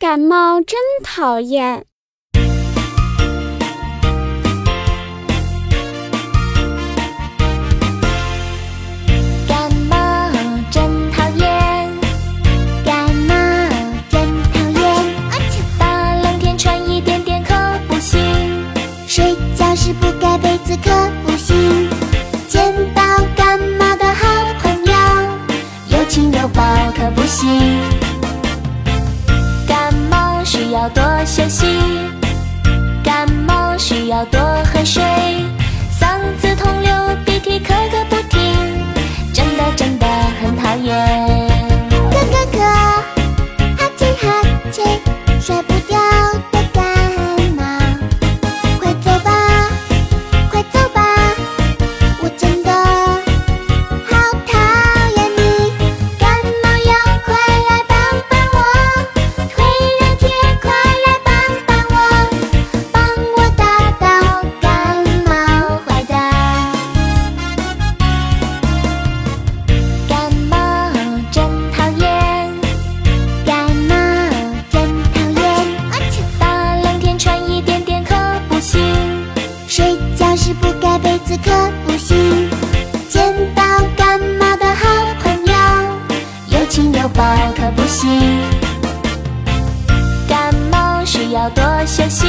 感冒真讨厌。感冒真讨厌，感冒真讨厌。大冷天穿一点点可不行，睡觉时不盖被子可不行。见到感冒的好朋友，有亲有抱可不行。要多休息，感冒需要多喝水，被子可不行。见到感冒的好朋友，有亲有抱可不行。感冒需要多休息，